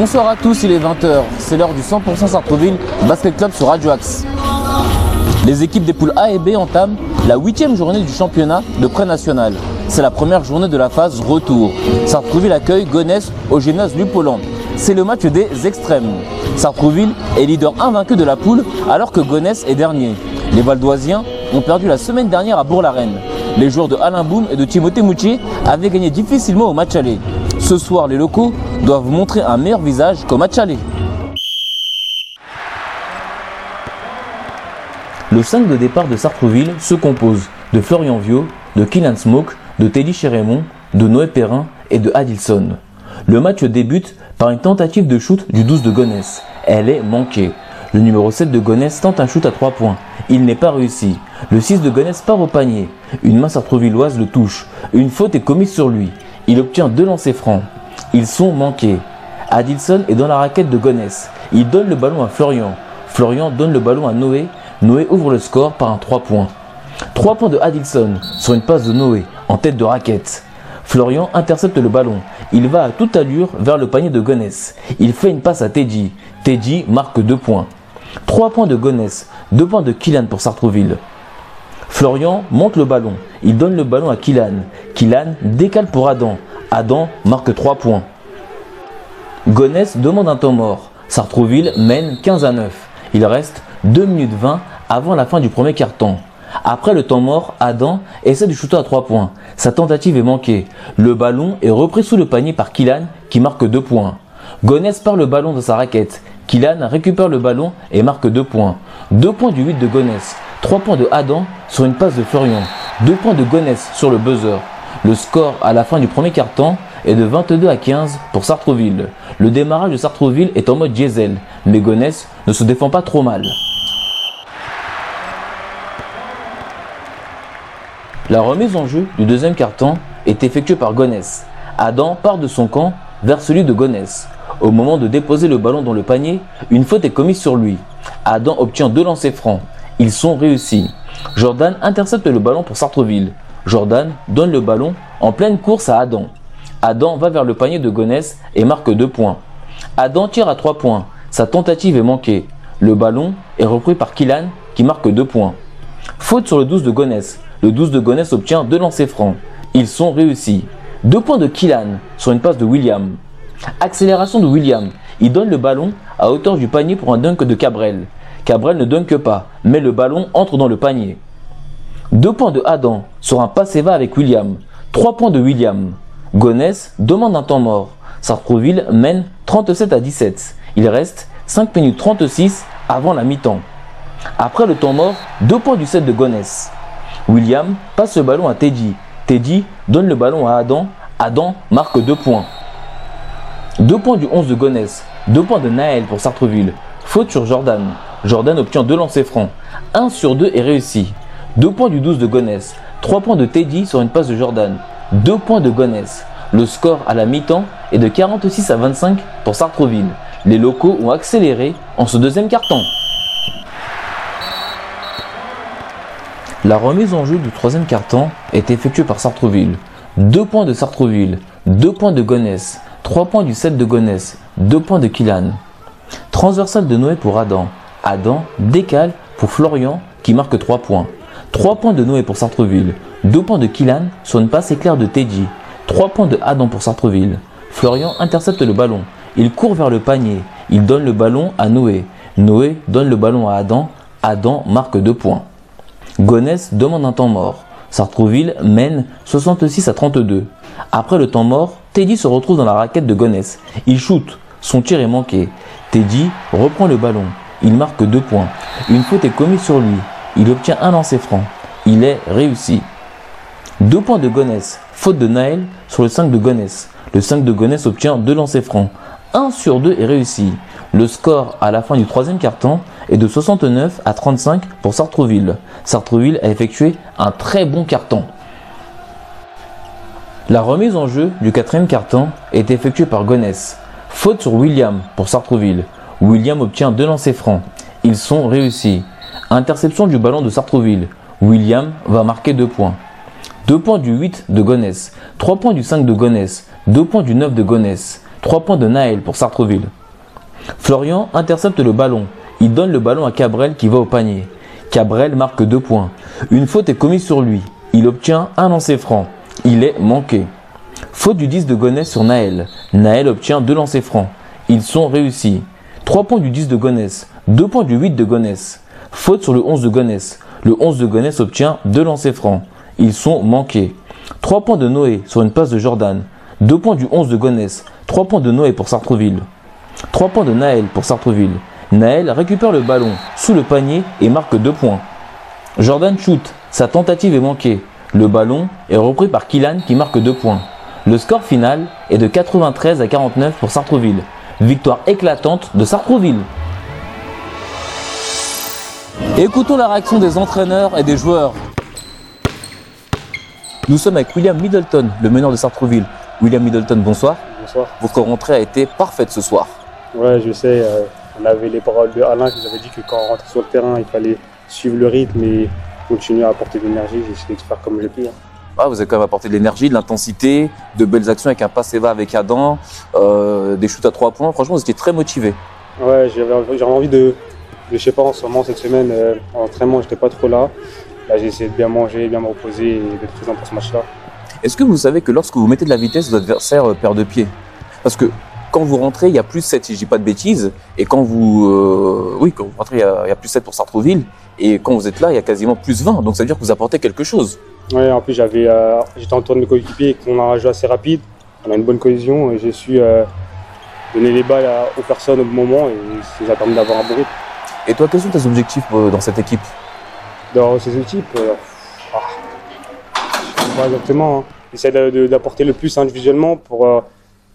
Bonsoir à tous, il est 20h. C'est l'heure du 100% Sartreville Basket Club sur Radio Axe. Les équipes des poules A et B entament la huitième journée du championnat de pré-national. C'est la première journée de la phase retour. Sartrouville accueille Gonesse au gymnase Lupoland. C'est le match des extrêmes. Sartrouville est leader invaincu de la poule alors que Gonesse est dernier. Les Valdoisiens ont perdu la semaine dernière à Bourg-la-Reine. Les joueurs de Alain Boum et de Timothée Moutier avaient gagné difficilement au match aller. Ce soir, les locaux doivent montrer un meilleur visage qu'au match aller. Le 5 de départ de Sartrouville se compose de Florian Viau, de Kylian Smoke, de Teddy Chérémon, de Noé Perrin et de Adilson. Le match débute par une tentative de shoot du 12 de Gonesse. Elle est manquée. Le numéro 7 de Gonesse tente un shoot à 3 points. Il n'est pas réussi. Le 6 de Gonesse part au panier. Une main sartrouvilloise le touche. Une faute est commise sur lui. Il obtient deux lancers francs. Ils sont manqués. Adilson est dans la raquette de Gonesse. Il donne le ballon à Florian. Florian donne le ballon à Noé. Noé ouvre le score par un 3 points. 3 points de Adilson sur une passe de Noé en tête de raquette. Florian intercepte le ballon. Il va à toute allure vers le panier de Gonesse. Il fait une passe à Teddy. Teddy marque 2 points. 3 points de Gonesse, 2 points de Kylian pour Sartrouville. Florian monte le ballon. Il donne le ballon à Kylian. Kylian décale pour Adam. Adam marque 3 points. Gonesse demande un temps mort. Sartrouville mène 15 à 9. Il reste 2 minutes 20 avant la fin du premier quart-temps. Après le temps mort, Adam essaie de shooter à 3 points. Sa tentative est manquée. Le ballon est repris sous le panier par Kylian qui marque 2 points. Gonesse part le ballon de sa raquette. Kylian récupère le ballon et marque 2 points. 2 points du 8 de Gonesse. 3 points de Adam sur une passe de Florian. 2 points de Gonesse sur le buzzer. Le score à la fin du premier quart-temps est de 22 à 15 pour Sartreville. Le démarrage de Sartreville est en mode diesel, mais Gonesse ne se défend pas trop mal. La remise en jeu du deuxième quart-temps est effectuée par Gonesse. Adam part de son camp vers celui de Gonesse. Au moment de déposer le ballon dans le panier, une faute est commise sur lui. Adam obtient deux lancers francs. Ils sont réussis. Jordan intercepte le ballon pour Sartreville. Jordan donne le ballon en pleine course à Adam. Adam va vers le panier de Gonesse et marque deux points. Adam tire à trois points. Sa tentative est manquée. Le ballon est repris par Kylan qui marque deux points. Faute sur le 12 de Gonesse. Le 12 de Gonesse obtient deux lancers francs. Ils sont réussis. Deux points de Kylan sur une passe de William. Accélération de William. Il donne le ballon à hauteur du panier pour un dunk de Cabrel. Cabrel ne dunk pas, mais le ballon entre dans le panier. Deux points de Adam sur un passe va avec William. Trois points de William. Gonesse demande un temps mort. Sartreville mène 37 à 17. Il reste 5 minutes 36 avant la mi-temps. Après le temps mort, deux points du set de Gonesse. William passe le ballon à Teddy. Teddy donne le ballon à Adam. Adam marque deux points. 2 points du 11 de Gonesse, 2 points de Naël pour Sartreville. Faute sur Jordan. Jordan obtient 2 lancers francs. 1 sur 2 est réussi. 2 points du 12 de Gonesse, 3 points de Teddy sur une passe de Jordan. 2 points de Gonesse. Le score à la mi-temps est de 46 à 25 pour Sartreville. Les locaux ont accéléré en ce deuxième carton. La remise en jeu du troisième carton est effectuée par Sartreville. 2 points de Sartreville, 2 points de Gonesse, 3 points du 7 de Gonesse, 2 points de Kylan. Transversal de Noé pour Adam. Adam décale pour Florian qui marque 3 points. 3 points de Noé pour Sartreville. 2 points de Kylan sur une passe éclair de Teddy. 3 points de Adam pour Sartreville. Florian intercepte le ballon. Il court vers le panier. Il donne le ballon à Noé. Noé donne le ballon à Adam. Adam marque 2 points. Gonesse demande un temps mort. Sartrouville mène 66 à 32. Après le temps mort, Teddy se retrouve dans la raquette de Gonesse. Il shoot. Son tir est manqué. Teddy reprend le ballon. Il marque 2 points. Une faute est commise sur lui. Il obtient un lancer franc. Il est réussi. 2 points de Gonesse. Faute de Naël sur le 5 de Gonesse. Le 5 de Gonesse obtient 2 lancers francs. 1 sur 2 est réussi. Le score à la fin du troisième quart-temps est de 69 à 35 pour Sartreville. Sartreville a effectué un très bon carton. La remise en jeu du quatrième carton est effectuée par Gonesse. Faute sur William pour Sartreville. William obtient deux lancers francs. Ils sont réussis. Interception du ballon de Sartreville. William va marquer deux points. 2 points du 8 de Gonesse, 3 points du 5 de Gonesse, 2 points du 9 de Gonesse. 3 points de Naël pour Sartreville. Florian intercepte le ballon. Il donne le ballon à Cabrel qui va au panier. Cabrel marque 2 points. Une faute est commise sur lui. Il obtient un lancer franc. Il est manqué. Faute du 10 de Gonesse sur Naël. Naël obtient 2 lancers francs. Ils sont réussis. 3 points du 10 de Gonesse. 2 points du 8 de Gonesse. Faute sur le 11 de Gonesse. Le 11 de Gonesse obtient 2 lancers francs. Ils sont manqués. 3 points de Noé sur une passe de Jordan. 2 points du 11 de Gonesse. 3 points de Noé pour Sartreville. 3 points de Naël pour Sartreville. Naël récupère le ballon sous le panier et marque 2 points. Jordan shoot. Sa tentative est manquée. Le ballon est repris par Kylan qui marque 2 points. Le score final est de 93 à 49 pour Sartreville. Victoire éclatante de Sartreville. Écoutons la réaction des entraîneurs et des joueurs. Nous sommes avec William Middleton, le meneur de Sartreville. William Middleton, bonsoir. Bonsoir. Votre rentrée a été parfaite ce soir. Ouais, je sais. euh, on avait les paroles de Alain qui nous avait dit que quand on rentrait sur le terrain, il fallait suivre le rythme et continuer à apporter de l'énergie. J'ai essayé de faire comme j'ai pu. hein. Ah, vous avez quand même apporté de l'énergie, de l'intensité, de belles actions avec un passe et va avec Adam, euh, des shoots à trois points. Franchement, vous étiez très motivé. Ouais, j'avais envie- de, de, je sais pas, en ce moment, cette semaine, euh, en entraînement, j'étais pas trop là. Là, j'ai essayé de bien manger, bien me reposer et d'être présent pour ce match-là. Est-ce que vous savez que lorsque vous mettez de la vitesse, votre adversaire euh, perd de pied? Parce que quand vous rentrez, il y a plus 7, si je dis pas de bêtises. Et quand vous, euh, oui, quand vous rentrez, il y, a, il y a plus 7 pour Sartrouville. Et quand vous êtes là, il y a quasiment plus 20. Donc ça veut dire que vous apportez quelque chose. Ouais, en plus, j'avais, euh, j'étais entouré de mes coéquipiers et qu'on a un jeu assez rapide. On a une bonne cohésion et j'ai su euh, donner les balles à- aux personnes au bon moment et ça a permis d'avoir un bon rythme. Et toi, quels sont tes objectifs euh, dans cette équipe? Dans ces équipes. euh, ah, je sais pas exactement. Hein. J'essaie d'apporter le plus individuellement pour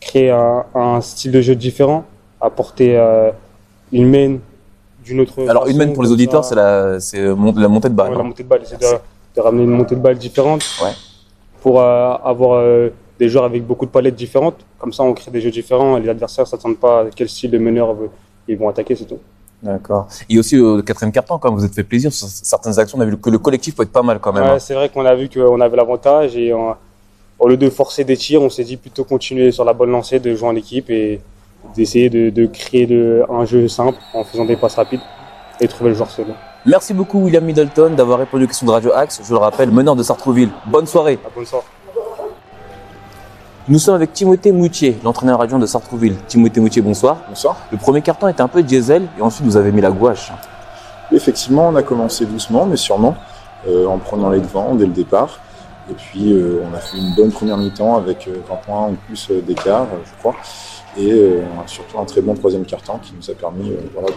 créer un, un style de jeu différent, apporter une main d'une autre. Alors, une main pour les auditeurs, c'est la, montée de balle. Ouais, hein. la montée de balle, c'est de, ramener une montée de balle différente Ouais. pour euh, avoir euh, des joueurs avec beaucoup de palettes différentes. Comme ça, on crée des jeux différents et les adversaires ne s'attendent pas à quel style de meneur ils vont attaquer, c'est tout. D'accord. Et aussi au quatrième quart-temps, quand vous êtes fait plaisir sur certaines actions. On a vu que le collectif peut être pas mal quand même. Ouais, hein. c'est vrai qu'on a vu qu'on avait l'avantage et on- au lieu de forcer des tirs, on s'est dit plutôt continuer sur la bonne lancée, de jouer en équipe et d'essayer de, de créer de, un jeu simple en faisant des passes rapides et trouver le joueur seul. Merci beaucoup William Middleton d'avoir répondu aux questions de Radio Axe. Je le rappelle, meneur de Sartrouville. Bonne soirée. À bonne soirée. Nous sommes avec Timothée Moutier, l'entraîneur adjoint de Sartrouville. Timothée Moutier, bonsoir. Bonsoir. Le premier carton était un peu diesel et ensuite vous avez mis la gouache. Effectivement, on a commencé doucement, mais sûrement, euh, en prenant les devants dès le départ. Et puis, euh, on a fait une bonne première mi-temps avec euh, 20 points ou plus euh, d'écart, euh, je crois. Et euh, surtout un très bon troisième quart-temps qui nous a permis euh, voilà, de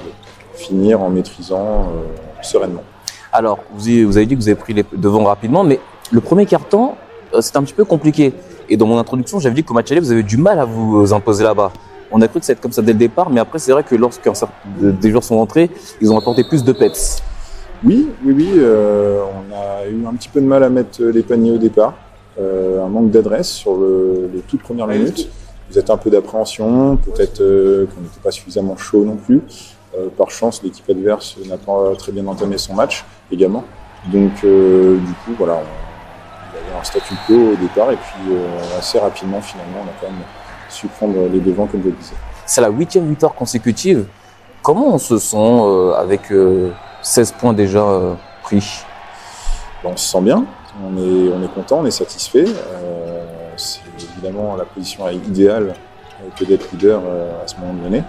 finir en maîtrisant euh, sereinement. Alors, vous, avez dit que vous avez pris les devants rapidement, mais le premier carton, euh, c'était un petit peu compliqué. Et dans mon introduction, j'avais dit qu'au match aller, vous avez du mal à vous euh, imposer là-bas. On a cru que c'était comme ça dès le départ, mais après, c'est vrai que lorsque des joueurs sont entrés, ils ont apporté plus de pets. Oui, oui, oui, euh, on a eu un petit peu de mal à mettre les paniers au départ. Euh, un manque d'adresse sur le- les toutes premières minutes. Vous êtes un peu d'appréhension, peut-être euh, qu'on n'était pas suffisamment chaud non plus. Euh, par chance, l'équipe adverse n'a pas très bien entamé son match également. Donc, euh, du coup, voilà, on, il y avait un statu quo au départ et puis euh, assez rapidement, finalement, on a quand même su prendre les devants, comme je le disais. C'est la huitième victoire consécutive. Comment on se sent avec euh, 16 points déjà pris? On se sent bien, on est, on est content, on est satisfait. Euh, c'est évidemment la position idéale que d'être leader à ce moment donné.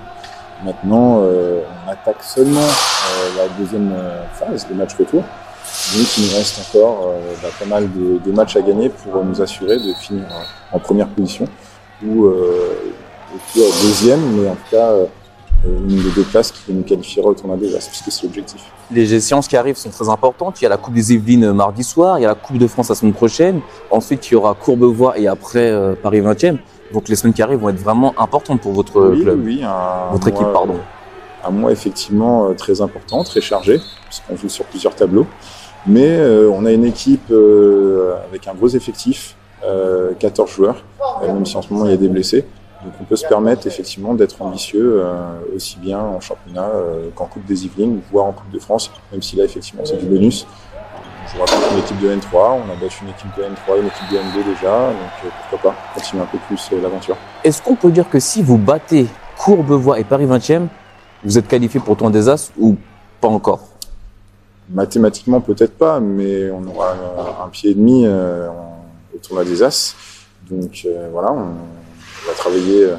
Maintenant, euh, on attaque seulement euh, la deuxième euh, phase, le match retour. Donc il nous reste encore bah, pas mal de, matchs à gagner pour nous assurer de finir en, première position ou deuxième, mais en tout cas une des deux places qui nous qualifiera au tournoi des As, puisque c'est l'objectif. Les échéances qui arrivent sont très importantes. Il y a la Coupe des Yvelines mardi soir, il y a la Coupe de France la semaine prochaine. Ensuite, il y aura Courbevoie et après Paris 20e. Donc les semaines qui arrivent vont être vraiment importantes pour votre oui, club, oui, un votre équipe, mois- pardon. un mois effectivement euh, très important, très chargé, puisqu'on joue sur plusieurs tableaux. Mais euh, on a une équipe euh, avec un gros effectif, euh, 14 joueurs, même si en ce moment il y a des blessés. Donc on peut se permettre effectivement d'être ambitieux aussi bien en championnat qu'en Coupe des Yvelines, voire en Coupe de France, même si là effectivement c'est du bonus. On jouera contre une équipe de N3, on a battu une équipe de N3, une équipe de N2 déjà, donc euh, pourquoi pas continuer un peu plus euh, l'aventure. Est-ce qu'on peut dire que si vous battez Courbevoie et Paris 20e, vous êtes qualifié pour ton désastre ou pas encore? Mathématiquement peut-être pas, mais on aura un, un pied et demi euh, au tournoi des As. Donc euh, voilà, on, on va travailler euh,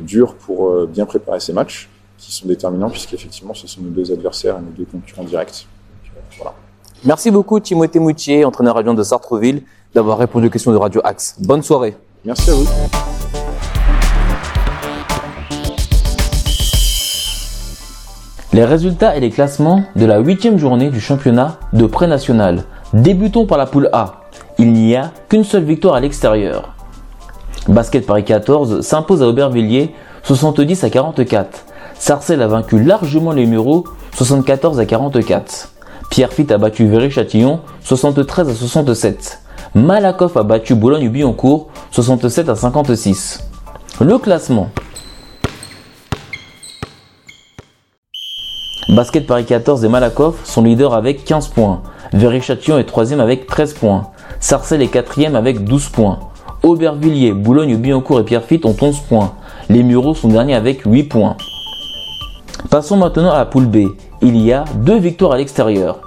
dur pour euh, bien préparer ces matchs qui sont déterminants puisqu'effectivement ce sont nos deux adversaires et nos deux concurrents directs. Donc, euh, voilà. Merci beaucoup Timothée Moutier, entraîneur adjoint de Sartreville, d'avoir répondu aux questions de Radio Axe. Bonne soirée. Merci à vous. Les résultats et les classements de la huitième journée du championnat de pré-national. Débutons par la poule A. Il n'y a qu'une seule victoire à l'extérieur. Basket Paris 14 s'impose à Aubervilliers 70 à 44. Sarcelles a vaincu largement les Mureaux 74 à 44. Pierrefitte a battu Véry-Châtillon 73 à 67. Malakoff a battu Boulogne-Billancourt 67 à 56. Le classement. Basket Paris 14 et Malakoff sont leaders avec 15 points. Véry-Châtillon est 3 avec 13 points. Sarcelles est 4 avec 12 points. Aubervilliers, Boulogne-Billancourt et Pierrefitte ont 11 points. Les Mureaux sont derniers avec 8 points. Passons maintenant à la poule B. Il y a deux victoires à l'extérieur.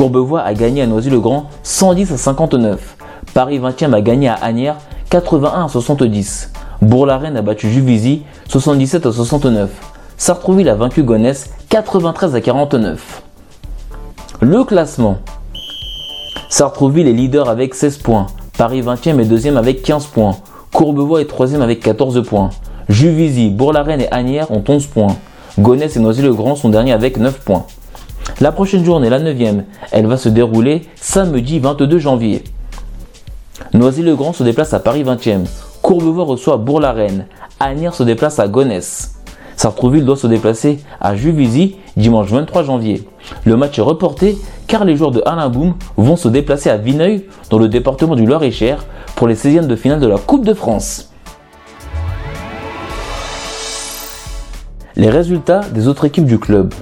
Courbevoie a gagné à Noisy-le-Grand 110 à 59. Paris 20e a gagné à Agnières 81 à 70. Bourg-la-Reine a battu Juvisy 77 à 69. Sartrouville a vaincu Gonesse 93 à 49. Le classement. Sartrouville est leader avec 16 points. Paris 20e est deuxième avec 15 points. Courbevoie est troisième avec 14 points. Juvisy, Bourg-la-Reine et Agnières ont 11 points. Gonesse et Noisy-le-Grand sont derniers avec 9 points. La prochaine journée, la 9e, elle va se dérouler samedi 22 janvier. Noisy-le-Grand se déplace à Paris 20e. Courbevoie reçoit Bourg-la-Reine. Agnières se déplace à Gonesse. Sartrouville doit se déplacer à Juvisy dimanche 23 janvier. Le match est reporté car les joueurs de Alain Boum vont se déplacer à Vineuil dans le département du Loir-et-Cher pour les 16e de finale de la Coupe de France. Les résultats des autres équipes du club.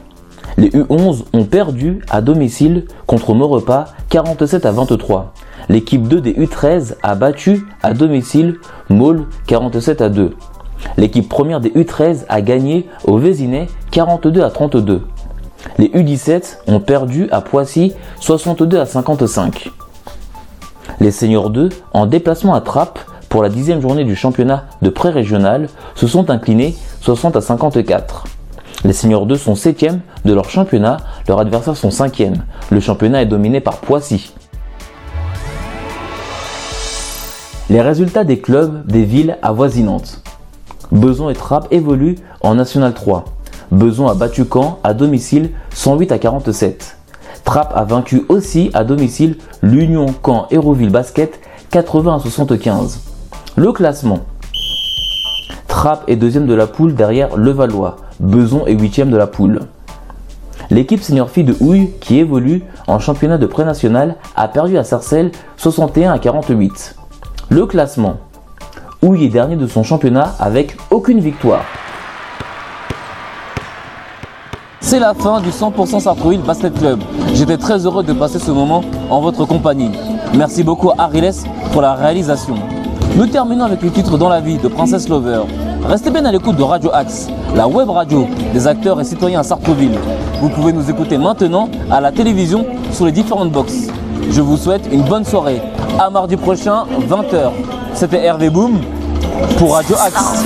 Les U11 ont perdu à domicile contre Maurepas 47 à 23. L'équipe 2 des U13 a battu à domicile Maule 47 à 2. L'équipe première des U13 a gagné au Vésinet 42 à 32. Les U17 ont perdu à Poissy 62 à 55. Les seniors 2, en déplacement à Trappes pour la dixième journée du championnat de pré-régional, se sont inclinés 60 à 54. Les seniors 2 sont 7e de leur championnat, leurs adversaires sont 5e. Le championnat est dominé par Poissy. Les résultats des clubs des villes avoisinantes. Beson et Trappes évoluent en National 3. Beson a battu Caen à domicile 108 à 47. Trappes a vaincu aussi à domicile l'Union Caen Héroville Basket 80 à 75. Le classement. Trappes est deuxième de la poule derrière Levallois. Beson est huitième de la poule. L'équipe senior fille de Houille, qui évolue en championnat de pré-national, a perdu à Sarcelles 61 à 48. Le classement. Houille est dernier de son championnat avec aucune victoire. C'est la fin du 100% Sartrouville Basket Club. J'étais très heureux de passer ce moment en votre compagnie. Merci beaucoup à Ariles pour la réalisation. Nous terminons avec le titre Dans la vie de Princesse Lover. Restez bien à l'écoute de Radio Axe, la web radio des acteurs et citoyens à Sartrouville. Vous pouvez nous écouter maintenant à la télévision sur les différentes boxes. Je vous souhaite une bonne soirée. À mardi prochain, 20h. C'était Hervé Boom pour Radio Axe.